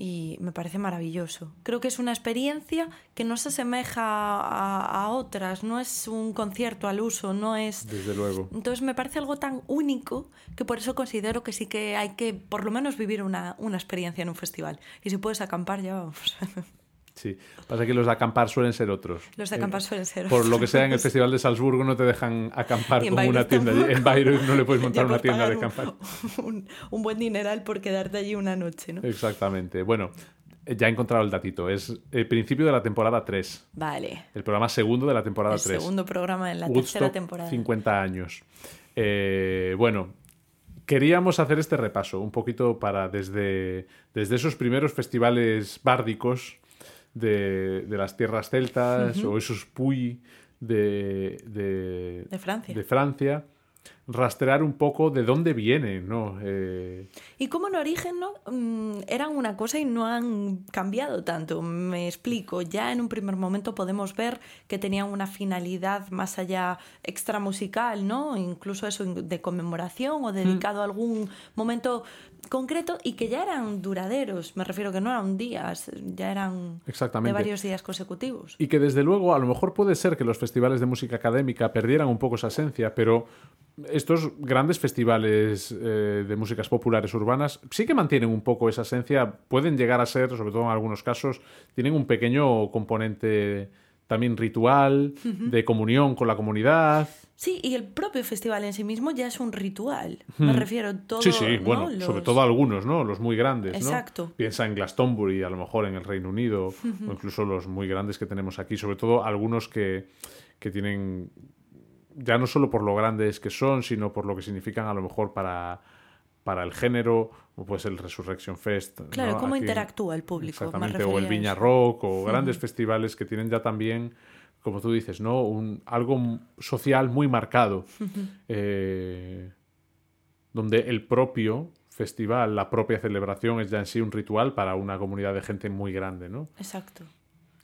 Y me parece maravilloso. Creo que es una experiencia que no se asemeja a, a otras, no es un concierto al uso, no es... Desde luego. Entonces me parece algo tan único que por eso considero que sí que hay que por lo menos vivir una, una experiencia en un festival. Y si puedes acampar ya vamos. (laughs) Sí. Pasa que los de acampar suelen ser otros. Los de acampar suelen ser Por lo que sea, en el otros. Festival de Salzburgo no te dejan acampar (laughs) como una tienda. allí. En tampoco. Bayreuth no le puedes (laughs) montar una tienda de acampar. (laughs) Un, un- buen dineral por quedarte allí una noche, ¿no? Exactamente. Bueno, ya he encontrado el datito. Es el principio de la temporada 3. Vale. El programa segundo de la temporada El 3. segundo programa en la Woodstock, tercera temporada. 50 años. Eh, bueno, queríamos hacer este repaso un poquito para desde, desde esos primeros festivales bárdicos de, de las tierras celtas o esos puy de, de, De Francia. de Francia, rastrear un poco de dónde vienen, ¿no? Eh, Y como en origen no Mm, eran una cosa y no han cambiado tanto. Me explico. Ya en un primer momento podemos ver que tenían una finalidad más allá extramusical, ¿no? Incluso eso de conmemoración o dedicado a algún momento concreto y que ya eran duraderos. Me refiero que no eran días, ya eran Exactamente. de varios días consecutivos. Y que desde luego a lo mejor puede ser que los festivales de música académica perdieran un poco esa esencia, pero estos grandes festivales eh, de músicas populares urbanas sí que mantienen un poco esa esencia, pueden llegar a ser, sobre todo en algunos casos, tienen un pequeño componente también ritual, de comunión con la comunidad. Sí, y el propio festival en sí mismo ya es un ritual. Me refiero todo. Hmm. sí, sí, ¿no? bueno, Los- sobre todo algunos, ¿no? Los muy grandes, ¿no? Exacto. Piensa en Glastonbury, a lo mejor en el Reino Unido, o incluso los muy grandes que tenemos aquí, sobre todo algunos que, que tienen, ya no solo por lo grandes que son, sino por lo que significan a lo mejor para, para el género, o pues el Resurrection Fest. ¿no? Claro, cómo Aquí- interactúa el público. me Exactamente, o el Viña. Rock, o grandes festivales que tienen ya también, como tú dices, ¿no? Un, algo social muy marcado, eh, donde el propio festival, la propia celebración es ya en sí un ritual para una comunidad de gente muy grande, ¿no? Exacto.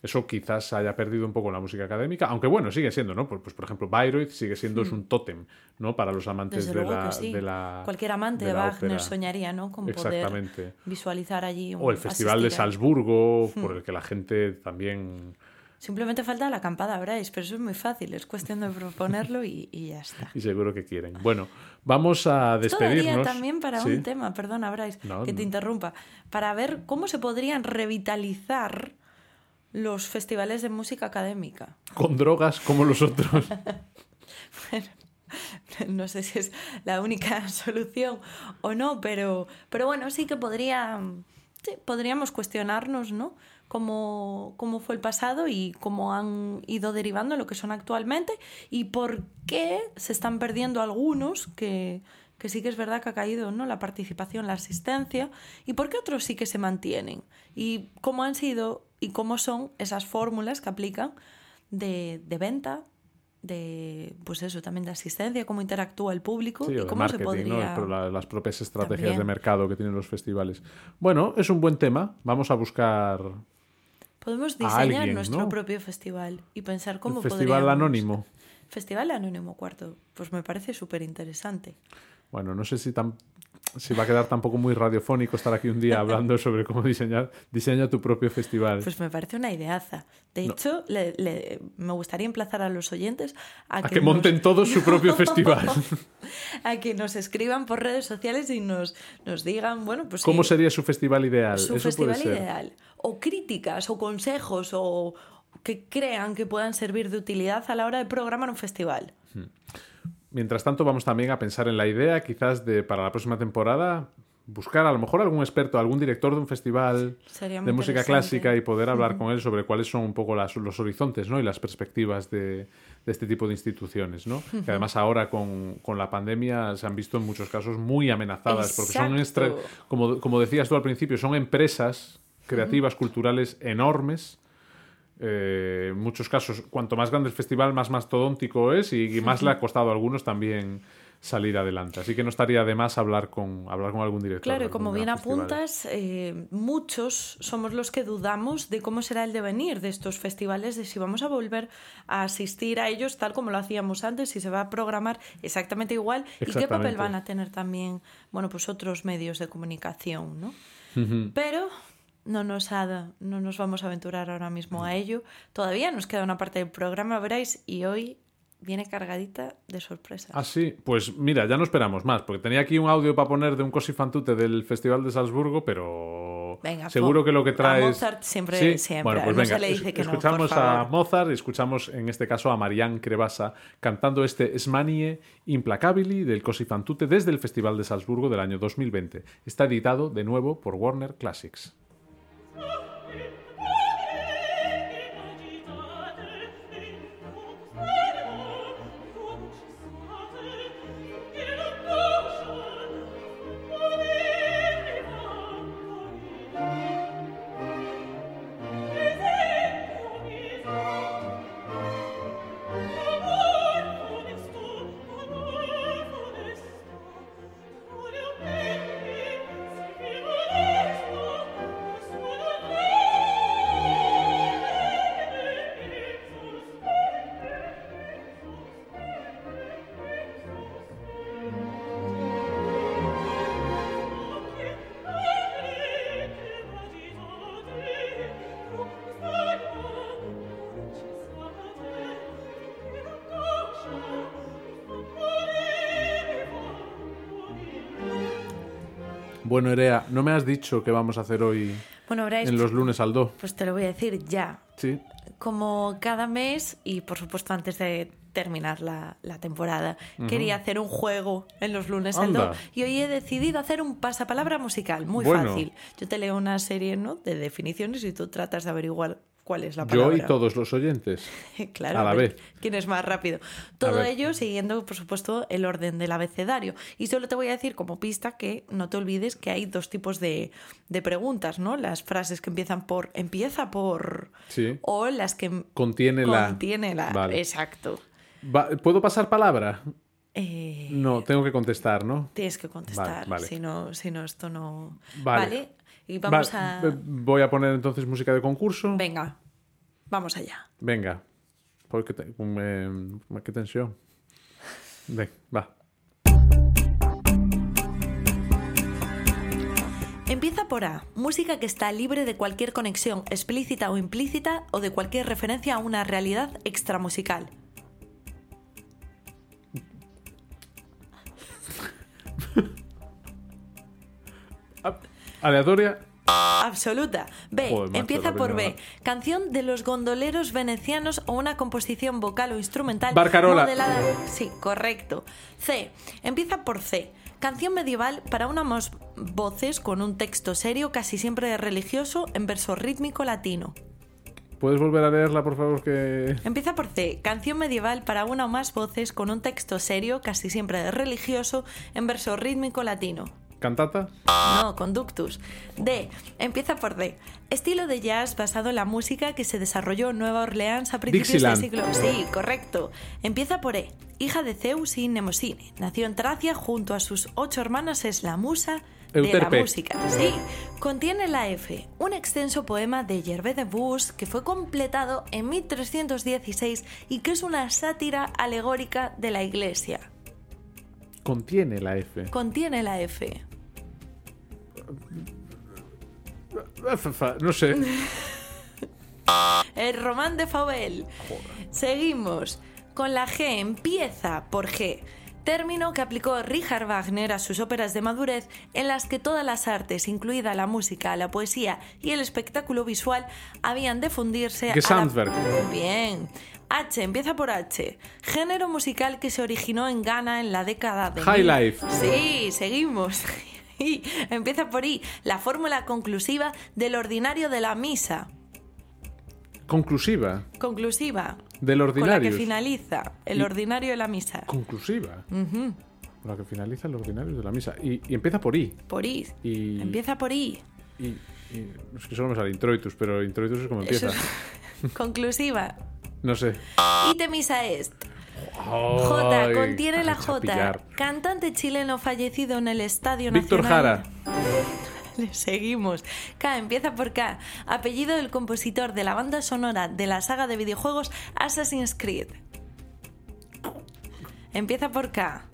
Eso quizás haya perdido un poco la música académica, aunque bueno, sigue siendo, ¿no? Pues, pues, por ejemplo, Bayreuth sigue siendo es un tótem, ¿no? Para los amantes de la, sí. de la Cualquier amante de Wagner ópera. soñaría, ¿no? Con Exactamente. poder visualizar allí. un- O el Festival de asistir Salzburgo, Hmm. por el que la gente también Simplemente falta la acampada, Bryce, pero eso es muy fácil. Es cuestión de proponerlo y, y ya está. y seguro que quieren. Bueno, vamos a despedirnos. también para Sí. un tema, perdona, Bryce, No, que te no. interrumpa, para ver cómo se podrían revitalizar los festivales de música académica. Con drogas como los otros. (laughs) no sé si es la única (laughs) solución o no, pero, pero bueno, sí que podría, sí, podríamos cuestionarnos, ¿no? Cómo, cómo fue el pasado y cómo han ido derivando lo que son actualmente y por qué se están perdiendo algunos que, que sí que es verdad que ha caído ¿no? la participación, la asistencia, y por qué otros sí que se mantienen, y cómo han sido y cómo son esas fórmulas que aplican de, de venta, de pues eso, también de asistencia, cómo interactúa el público Sí, y cómo se podría... La- las propias estrategias También. de mercado que tienen los festivales. Bueno, es un buen tema. Vamos a buscar Podemos diseñar alguien, nuestro ¿no? propio festival y pensar cómo el festival podríamos- anónimo. Festival Anónimo Cuarto, pues me parece súper interesante. Bueno, no sé si, tan, si va a quedar tampoco muy radiofónico estar aquí un día hablando sobre cómo diseñar diseña tu propio festival. Pues me parece una ideaza. De hecho, le- le- me gustaría emplazar a los oyentes a, a que, que monten todos su propio (laughs) festival. a que nos escriban por redes sociales y nos, nos digan, bueno, pues ¿Cómo sería su festival ideal? su Eso festival puede ser. ideal. O críticas o consejos o que crean que puedan servir de utilidad a la hora de programar un festival. Mientras tanto, vamos también a pensar en la idea, quizás de para la próxima temporada, buscar a lo mejor algún experto, algún director de un festival de música clásica y poder hablar con él sobre cuáles son un poco las- los horizontes ¿no? y las perspectivas de, de este tipo de instituciones. ¿no? Que además ahora con, con la pandemia se han visto en muchos casos muy amenazadas porque son, como decías tú al principio, son empresas creativas, culturales enormes. Eh, en muchos casos, cuanto más grande el festival, más mastodóntico es y, y más le ha costado a algunos también salir adelante. Así que no estaría de más hablar con, hablar con algún director. Claro, y como bien apuntas, eh, muchos somos los que dudamos de cómo será el devenir de estos festivales, de si vamos a volver a asistir a ellos tal como lo hacíamos antes, si se va a programar exactamente igual y qué papel van a tener también, bueno, pues otros medios de comunicación, ¿no? Pero no nos, ha, no nos vamos a aventurar ahora mismo a ello. Todavía nos queda una parte del programa, veréis, y hoy viene cargadita de sorpresas. Ah, sí. Pues mira, ya no esperamos más, porque tenía aquí un audio para poner de un Cosi fan tutte del Festival de Salzburgo, pero Venga, seguro que lo que a trae es- Mozart siempre- Sí, siempre, Bueno, pues no venga, se le es- dice que no, por escuchamos a. Mozart y escuchamos en este caso a Marianne Crevasa cantando este Smanie Implacabili del Cosi fan tutte desde el Festival de Salzburgo del año 2020. Está editado de nuevo por Warner Classics. Oh! (laughs) Bueno, Erea, no me has dicho qué vamos a hacer hoy Bueno, veréis, en los lunes al do. pues te lo voy a decir ya. Sí. Como cada mes, y por supuesto antes de terminar la, la temporada, quería hacer un juego en los lunes al do, y hoy he decidido hacer un pasapalabra musical, muy Bueno. fácil. Yo te leo una serie ¿no? de definiciones y tú tratas de averiguar cuál es la Yo palabra. y todos los oyentes. (laughs) claro, A la vez. quién es más rápido. Todo ello siguiendo, por supuesto, el orden del abecedario. Y solo te voy a decir como pista que no te olvides que hay dos tipos de, de preguntas, ¿no? Las frases que empiezan por empieza por Sí. o las que Contiene la. contiene la. Vale. Exacto. Va- ¿Puedo pasar palabra? Eh, No, tengo que contestar, ¿no? Tienes que contestar, Vale, vale. si no, si no esto no. Vale. Y vamos Va- a. eh, Voy a poner entonces música de concurso. Venga, vamos allá. Venga. Porque te- eh, qué tensión. Ven, va. Empieza por A. Música que está libre de cualquier conexión explícita o implícita o de cualquier referencia a una realidad extramusical. Aleatoria. Absoluta. B. Joder, macho, Empieza por B. Canción de los gondoleros venecianos o una composición vocal o instrumental Barcarola. modelada. Sí, correcto. C. Empieza por C. Canción medieval para una más voces con un texto serio, casi siempre religioso, en verso rítmico latino. ¿Puedes volver a leerla, por favor? Que. Empieza por C. Canción medieval para una o más voces con un texto serio, casi siempre religioso, en verso rítmico latino. ¿Cantata? No, conductus. D. Empieza por D. Estilo de jazz basado en la música que se desarrolló en Nueva Orleans a principios Dixieland. del siglo. Sí, correcto. Empieza por E. Hija de Zeus y Nemosine. Nació en Tracia junto a sus ocho hermanas. Es la musa de Euterpe. la música. Sí. Contiene la F. Un extenso poema de Gervais de Bus que fue completado en 1316 y que es una sátira alegórica de la Iglesia. Contiene la F. Contiene la F. No sé. (laughs) El román de Fauvel. Seguimos con la G. Empieza por G. Término que aplicó Richard Wagner a sus óperas de madurez, en las que todas las artes, incluida la música, la poesía y el espectáculo visual, habían de fundirse a la... Gesamtwerk. Bien. H, empieza por H. Género musical que se originó en Ghana en la década de... High mil- life. Sí, seguimos. (laughs) (laughs) I. Empieza por I. La fórmula conclusiva del ordinario de la misa. Conclusiva. Conclusiva. Del Con la que ordinario. finaliza el Y- ordinario de la misa. Conclusiva. Con la que finaliza el ordinario de la misa. Y, y empieza por I. Por I. Y- Empieza por I. Y, y- es que solo me sale introitus, pero introitus es como empieza. es- (laughs) Conclusiva. No sé. Ite misa est. J. Ay, Contiene la J. Cantante chileno fallecido en el Estadio Víctor Nacional. Jara. (laughs) Le seguimos. K. Empieza por K. Apellido del compositor de la banda sonora de la saga de videojuegos Assassin's Creed. Empieza por K.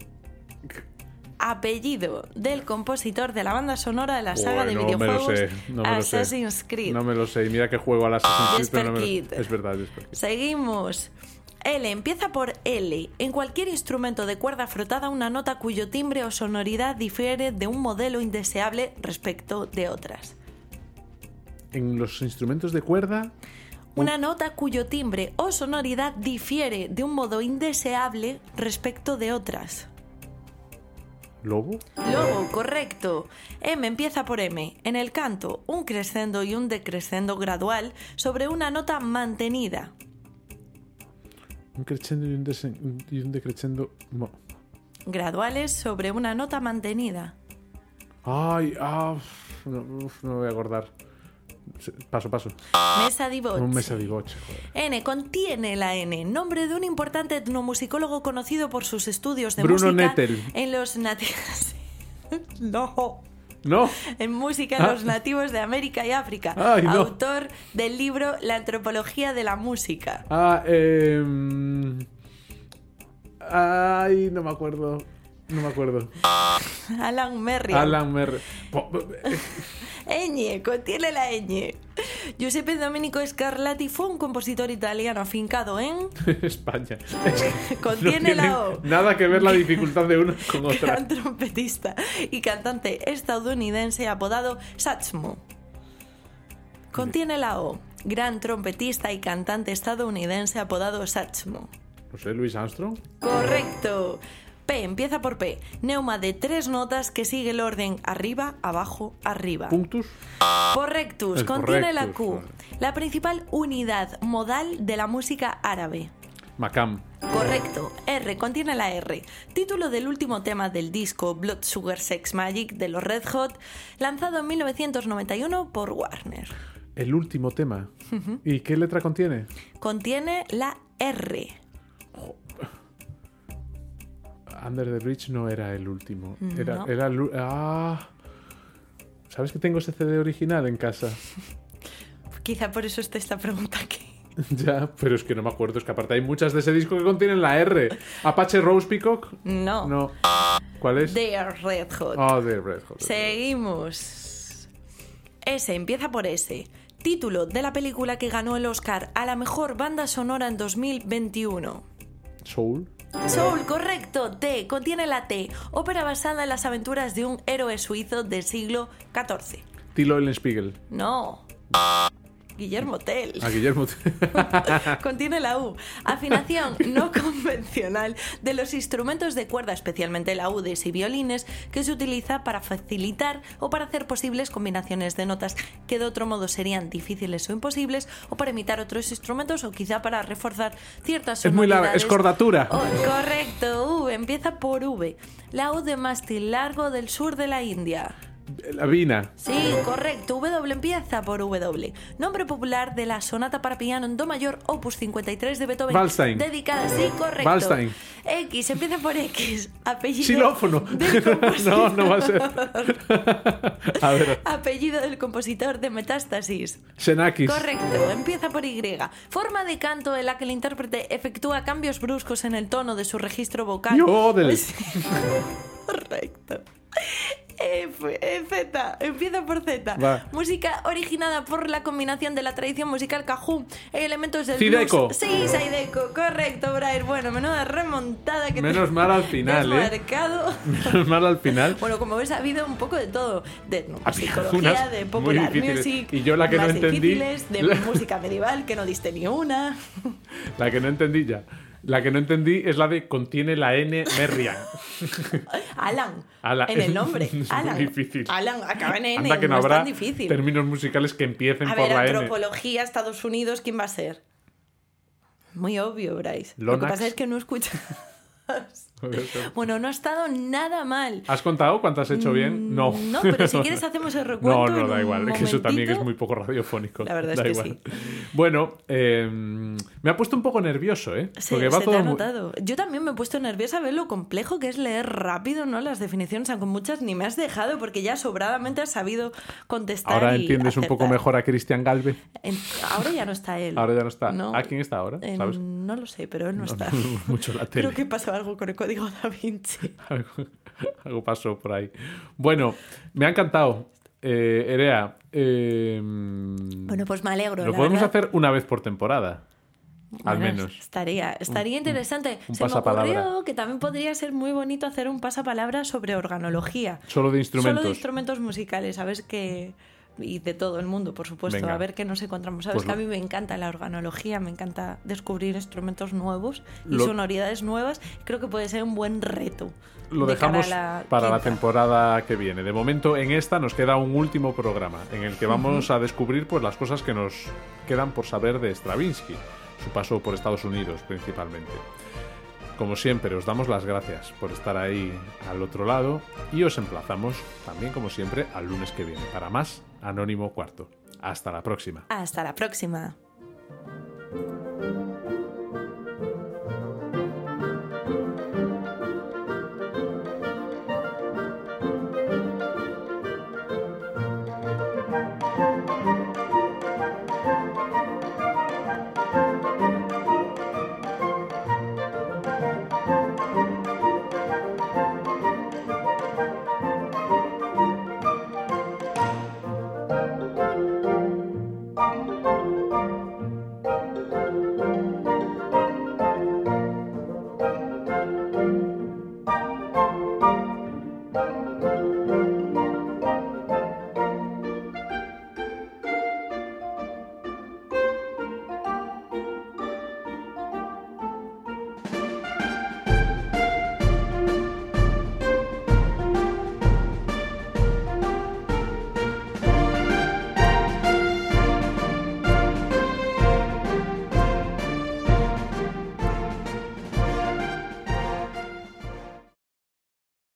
Apellido del compositor de la banda sonora de la saga de Bueno, no me lo videojuegos sé. No me. Assassin's Creed. No me lo sé. Y mira que juego al Assassin's Creed, pero no me. Es verdad, Jesper. Seguimos. L. Empieza por L. En cualquier instrumento de cuerda frotada, una nota cuyo timbre o sonoridad difiere de un modelo indeseable respecto de otras. En los instrumentos de cuerda, Una nota cuyo timbre o sonoridad difiere de un modo indeseable respecto de otras. lobo. Lobo, correcto. M empieza por M. En el canto, un crescendo y un decrescendo gradual sobre una nota mantenida. Un crescendo y un, desen- y un decrescendo. Graduales sobre una nota mantenida. Ay, ah, uf, no, uf, no me voy a acordar. Paso, paso. Mesa di voce. Un mesa joder. N contiene la N, nombre de un importante etnomusicólogo conocido por sus estudios de Bruno música Nettel. en los nativos. (laughs) no. No, En música Ah. los nativos de América y África. Ay, no. Autor del libro La antropología de la música. ah, eh. Ay, no me acuerdo. No me acuerdo. Alan Merriam. Alan Mer. Po- Ñ, contiene la ñ. Giuseppe Domenico Scarlatti fue un compositor italiano afincado en (laughs) España. Contiene no la O. Nada que ver la dificultad de una con otra. gran trompetista y cantante estadounidense apodado Satchmo. Contiene la O. Gran trompetista y cantante estadounidense apodado Satchmo. No sé, Luis Armstrong. Correcto. P empieza por P. Neuma de tres notas que sigue el orden arriba, abajo, arriba. Punctus. Correctus. Contiene la Q. La principal unidad modal de la música árabe. Macam. Correcto. R contiene la R. Título del último tema del disco Blood Sugar Sex Magic de los Red Hot, lanzado en 1991 por Warner. El último tema. ¿Y qué letra contiene? Contiene la R. Under the Bridge no era el último. Era, No. era el Ah. ¿Sabes que tengo ese CD original en casa? (laughs) Quizá por eso esté esta pregunta aquí. (laughs) ya, pero es que no me acuerdo. Es que aparte hay muchas de ese disco que contienen la R. Apache Rose Peacock. No. No. ¿Cuál es? They are Red Hot. Ah, de Red Hot. Seguimos. S empieza por S. Título de la película que ganó el Oscar a la mejor banda sonora en 2021. Soul. Soul, correcto. T contiene la T. Ópera basada en las aventuras de un héroe suizo del siglo XIV. Tilo Spiegel. No. Guillermo Tell. A Guillermo. (laughs) Contiene la U. Afinación no (laughs) convencional de los instrumentos de cuerda, especialmente laudes y violines, que se utiliza para facilitar o para hacer posibles combinaciones de notas que de otro modo serían difíciles o imposibles, o para imitar otros instrumentos, o quizá para reforzar ciertas Es muy larga. sonoridades. Escordatura. Oh, correcto, V. Empieza por V. La U de mástil largo del sur de la India. La Vina. Sí, correcto. W empieza por W. Nombre popular de la sonata para piano en Do mayor, opus 53 de Beethoven. Wallstein. Dedicada, sí, correcto. Wallstein. X empieza por X. Apellido. Xilófono. del (laughs) no, no va a ser. (laughs) a ver. Apellido del compositor de Metástasis. Xenakis. Correcto, empieza por Y. Forma de canto en la que el intérprete efectúa cambios bruscos en el tono de su registro vocal. (laughs) Sí. Correcto. F, eh, Z, empieza por Z. Va. Música originada por la combinación de la tradición musical Cajún e elementos del Zydeco. blues. Sí, Zydeco, correcto, Brian. Bueno, menuda remontada que te Menos (laughs) mal al final, te ¿eh? marcado. Menos mal al final. Bueno, como ves, ha habido un poco de todo. De psicología, de popular music. Y yo la que no más entendí- difíciles, de (laughs) música medieval, que no diste ni una. La que no entendí ya. La que no entendí es la de contiene la N Merriam. (laughs) Alan. Alan. En el nombre. (laughs) Es muy Alan. difícil. Alan, acaba en N. Anda que no, no es habrá tan difícil. términos musicales que empiecen A por ver, la N. antropología, Estados Unidos, ¿quién va a ser? Muy obvio, Bryce. Lo que pasa es que no escuchas. Bueno, no ha estado nada mal. ¿Has contado cuántas has hecho bien? No. Mm, No, pero si quieres (laughs) hacemos el No, recuento. no, en da igual, que eso también es muy poco radiofónico. La verdad es que igual. Bueno, eh, me ha puesto un poco nervioso, ¿eh? Sí, Porque va se todo te ha muy- notado. Yo también me he puesto nerviosa a ver lo complejo que es leer rápido, ¿no? Las definiciones, aunque muchas ni me has dejado porque ya sobradamente has sabido contestar. Ahora y entiendes un poco mejor a Cristian Galve. En- Ahora ya no está él. Ahora ya no está. No. ¿A quién está ahora? En- ¿Sabes? No lo sé, pero él no, está. Mucho la tele. Creo que pasó algo con el código (laughs) da Vinci. algo, algo pasó por ahí. Bueno, me ha encantado. Eh, Erea, eh, Bueno, pues me alegro. lo la podemos verdad. hacer una vez por temporada. Al menos. Estaría, estaría interesante. un Se me ocurrió que también podría ser muy bonito hacer un pasapalabra sobre organología. Solo de instrumentos. Solo de instrumentos musicales, ¿sabes? Que... Y de todo el mundo, por supuesto. Venga. A ver qué nos encontramos. Sabes Pues que a mí me encanta la organología, me encanta descubrir instrumentos nuevos y Lo- sonoridades nuevas. Creo que puede ser un buen reto. Lo de dejamos la para la temporada que viene. De momento, en esta nos queda un último programa en el que vamos a descubrir pues, las cosas que nos quedan por saber de Stravinsky, su paso por Estados Unidos principalmente. Como siempre, os damos las gracias por estar ahí al otro lado y os emplazamos también, como siempre, al lunes que viene para más Anónimo Cuarto. Hasta la próxima. Hasta la próxima.